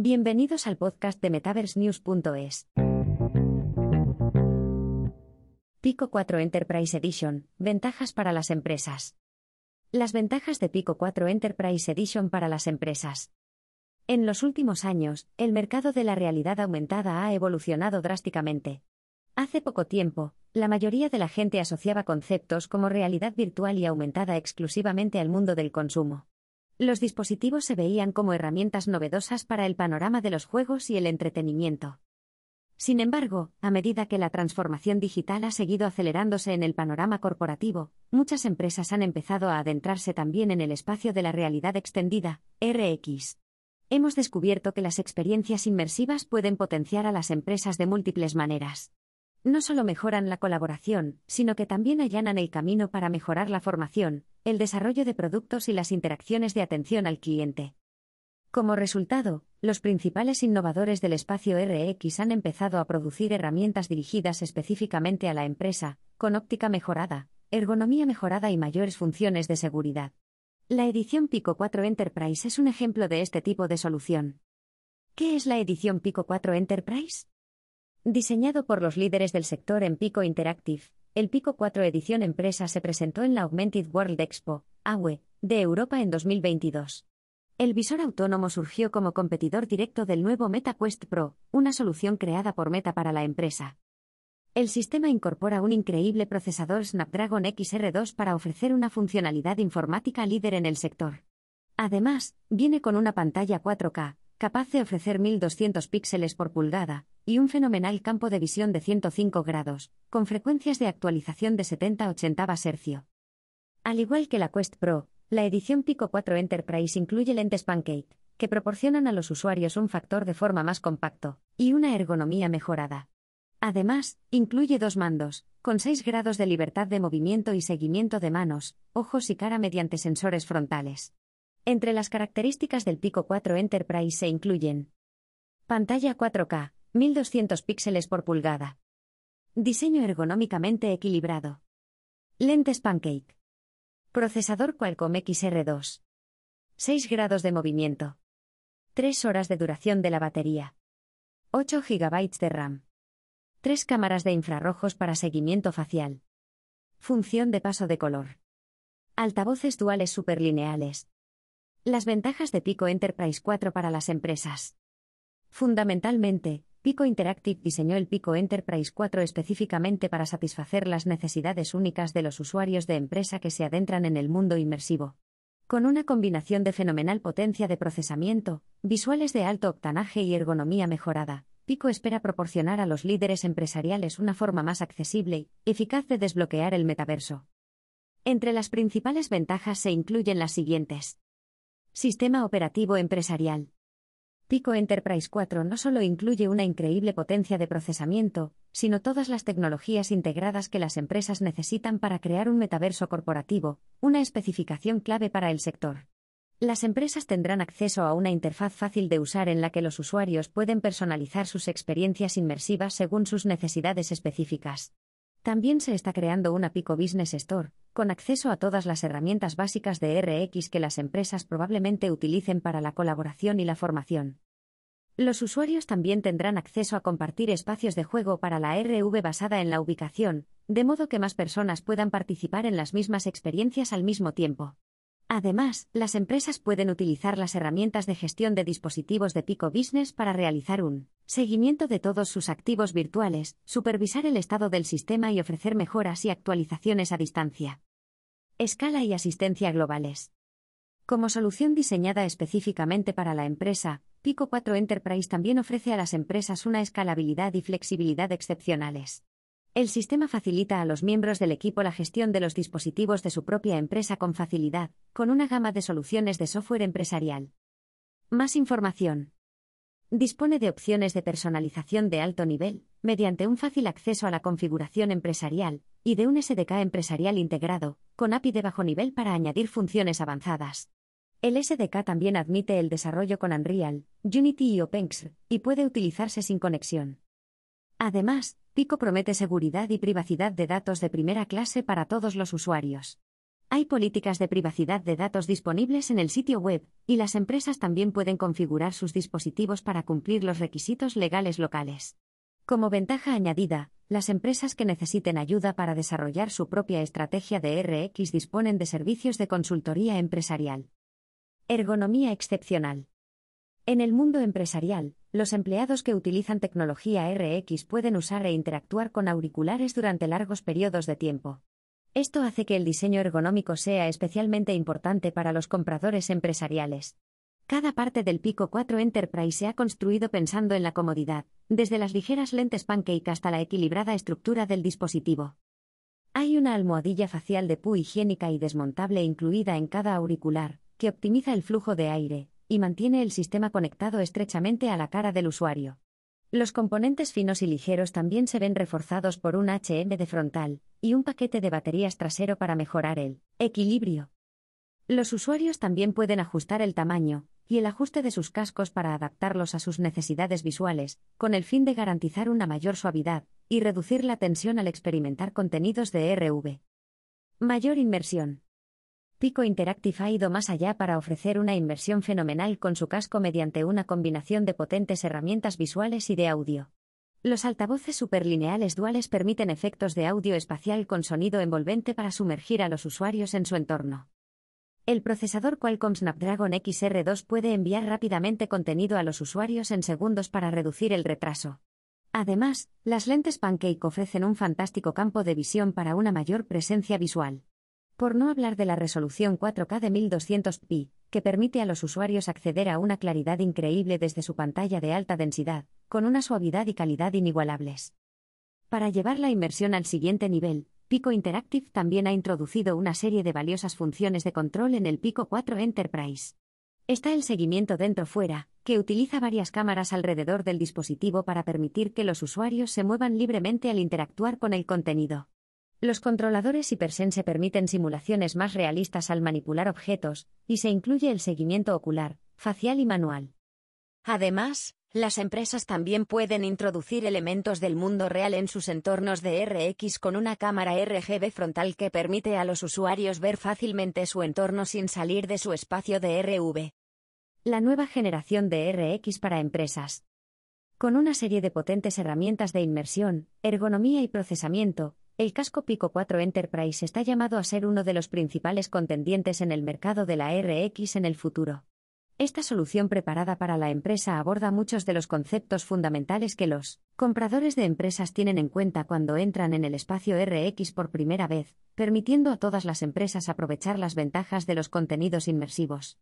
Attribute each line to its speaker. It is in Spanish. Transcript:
Speaker 1: Bienvenidos al podcast de MetaverseNews.es. Pico 4 Enterprise Edition, ventajas para las empresas. Las ventajas de Pico 4 Enterprise Edition para las empresas. En los últimos años, el mercado de la realidad aumentada ha evolucionado drásticamente. Hace poco tiempo, la mayoría de la gente asociaba conceptos como realidad virtual y aumentada exclusivamente al mundo del consumo. Los dispositivos se veían como herramientas novedosas para el panorama de los juegos y el entretenimiento. Sin embargo, a medida que la transformación digital ha seguido acelerándose en el panorama corporativo, muchas empresas han empezado a adentrarse también en el espacio de la realidad extendida, RX. Hemos descubierto que las experiencias inmersivas pueden potenciar a las empresas de múltiples maneras no solo mejoran la colaboración, sino que también allanan el camino para mejorar la formación, el desarrollo de productos y las interacciones de atención al cliente. Como resultado, los principales innovadores del espacio RX han empezado a producir herramientas dirigidas específicamente a la empresa, con óptica mejorada, ergonomía mejorada y mayores funciones de seguridad. La edición Pico 4 Enterprise es un ejemplo de este tipo de solución. ¿Qué es la edición Pico 4 Enterprise? Diseñado por los líderes del sector en Pico Interactive, el Pico 4 Edición Empresa se presentó en la Augmented World Expo, AWE, de Europa en 2022. El visor autónomo surgió como competidor directo del nuevo MetaQuest Pro, una solución creada por Meta para la empresa. El sistema incorpora un increíble procesador Snapdragon XR2 para ofrecer una funcionalidad informática líder en el sector. Además, viene con una pantalla 4K, capaz de ofrecer 1200 píxeles por pulgada, y un fenomenal campo de visión de 105 grados, con frecuencias de actualización de 70-80 Hz. Al igual que la Quest Pro, la edición Pico 4 Enterprise incluye lentes Pancake, que proporcionan a los usuarios un factor de forma más compacto y una ergonomía mejorada. Además, incluye dos mandos, con 6 grados de libertad de movimiento y seguimiento de manos, ojos y cara mediante sensores frontales. Entre las características del Pico 4 Enterprise se incluyen pantalla 4K, 1200 píxeles por pulgada. Diseño ergonómicamente equilibrado. Lentes Pancake. Procesador Qualcomm XR2. 6 grados de movimiento. 3 horas de duración de la batería. 8 GB de RAM. 3 cámaras de infrarrojos para seguimiento facial. Función de paso de color. Altavoces duales superlineales. Las ventajas de Pico Enterprise 4 para las empresas. Fundamentalmente, Pico Interactive diseñó el Pico Enterprise 4 específicamente para satisfacer las necesidades únicas de los usuarios de empresa que se adentran en el mundo inmersivo. Con una combinación de fenomenal potencia de procesamiento, visuales de alto octanaje y ergonomía mejorada, Pico espera proporcionar a los líderes empresariales una forma más accesible y eficaz de desbloquear el metaverso. Entre las principales ventajas se incluyen las siguientes. Sistema operativo empresarial. Pico Enterprise 4 no solo incluye una increíble potencia de procesamiento, sino todas las tecnologías integradas que las empresas necesitan para crear un metaverso corporativo, una especificación clave para el sector. Las empresas tendrán acceso a una interfaz fácil de usar en la que los usuarios pueden personalizar sus experiencias inmersivas según sus necesidades específicas. También se está creando una Pico Business Store, con acceso a todas las herramientas básicas de RX que las empresas probablemente utilicen para la colaboración y la formación. Los usuarios también tendrán acceso a compartir espacios de juego para la RV basada en la ubicación, de modo que más personas puedan participar en las mismas experiencias al mismo tiempo. Además, las empresas pueden utilizar las herramientas de gestión de dispositivos de Pico Business para realizar un seguimiento de todos sus activos virtuales, supervisar el estado del sistema y ofrecer mejoras y actualizaciones a distancia. Escala y asistencia globales. Como solución diseñada específicamente para la empresa, Pico 4 Enterprise también ofrece a las empresas una escalabilidad y flexibilidad excepcionales. El sistema facilita a los miembros del equipo la gestión de los dispositivos de su propia empresa con facilidad, con una gama de soluciones de software empresarial. Más información. Dispone de opciones de personalización de alto nivel, mediante un fácil acceso a la configuración empresarial, y de un SDK empresarial integrado, con API de bajo nivel para añadir funciones avanzadas. El SDK también admite el desarrollo con Unreal, Unity y OpenXR, y puede utilizarse sin conexión. Además, Pico promete seguridad y privacidad de datos de primera clase para todos los usuarios. Hay políticas de privacidad de datos disponibles en el sitio web, y las empresas también pueden configurar sus dispositivos para cumplir los requisitos legales locales. Como ventaja añadida, las empresas que necesiten ayuda para desarrollar su propia estrategia de RX disponen de servicios de consultoría empresarial. Ergonomía excepcional. En el mundo empresarial, los empleados que utilizan tecnología RX pueden usar e interactuar con auriculares durante largos periodos de tiempo. Esto hace que el diseño ergonómico sea especialmente importante para los compradores empresariales. Cada parte del Pico 4 Enterprise se ha construido pensando en la comodidad, desde las ligeras lentes pancake hasta la equilibrada estructura del dispositivo. Hay una almohadilla facial de PU higiénica y desmontable incluida en cada auricular, que optimiza el flujo de aire y mantiene el sistema conectado estrechamente a la cara del usuario. Los componentes finos y ligeros también se ven reforzados por un HM de frontal y un paquete de baterías trasero para mejorar el equilibrio. Los usuarios también pueden ajustar el tamaño y el ajuste de sus cascos para adaptarlos a sus necesidades visuales, con el fin de garantizar una mayor suavidad y reducir la tensión al experimentar contenidos de RV. Mayor inmersión. Pico Interactive ha ido más allá para ofrecer una inmersión fenomenal con su casco mediante una combinación de potentes herramientas visuales y de audio. Los altavoces superlineales duales permiten efectos de audio espacial con sonido envolvente para sumergir a los usuarios en su entorno. El procesador Qualcomm Snapdragon XR2 puede enviar rápidamente contenido a los usuarios en segundos para reducir el retraso. Además, las lentes Pancake ofrecen un fantástico campo de visión para una mayor presencia visual. Por no hablar de la resolución 4K de 1200p, que permite a los usuarios acceder a una claridad increíble desde su pantalla de alta densidad, con una suavidad y calidad inigualables. Para llevar la inmersión al siguiente nivel, Pico Interactive también ha introducido una serie de valiosas funciones de control en el Pico 4 Enterprise. Está el seguimiento dentro-fuera, que utiliza varias cámaras alrededor del dispositivo para permitir que los usuarios se muevan libremente al interactuar con el contenido. Los controladores Hypersense permiten simulaciones más realistas al manipular objetos, y se incluye el seguimiento ocular, facial y manual.
Speaker 2: Además, las empresas también pueden introducir elementos del mundo real en sus entornos de RX con una cámara RGB frontal que permite a los usuarios ver fácilmente su entorno sin salir de su espacio de RV.
Speaker 1: La nueva generación de RX para empresas. Con una serie de potentes herramientas de inmersión, ergonomía y procesamiento, el casco Pico 4 Enterprise está llamado a ser uno de los principales contendientes en el mercado de la RX en el futuro. Esta solución preparada para la empresa aborda muchos de los conceptos fundamentales que los compradores de empresas tienen en cuenta cuando entran en el espacio RX por primera vez, permitiendo a todas las empresas aprovechar las ventajas de los contenidos inmersivos.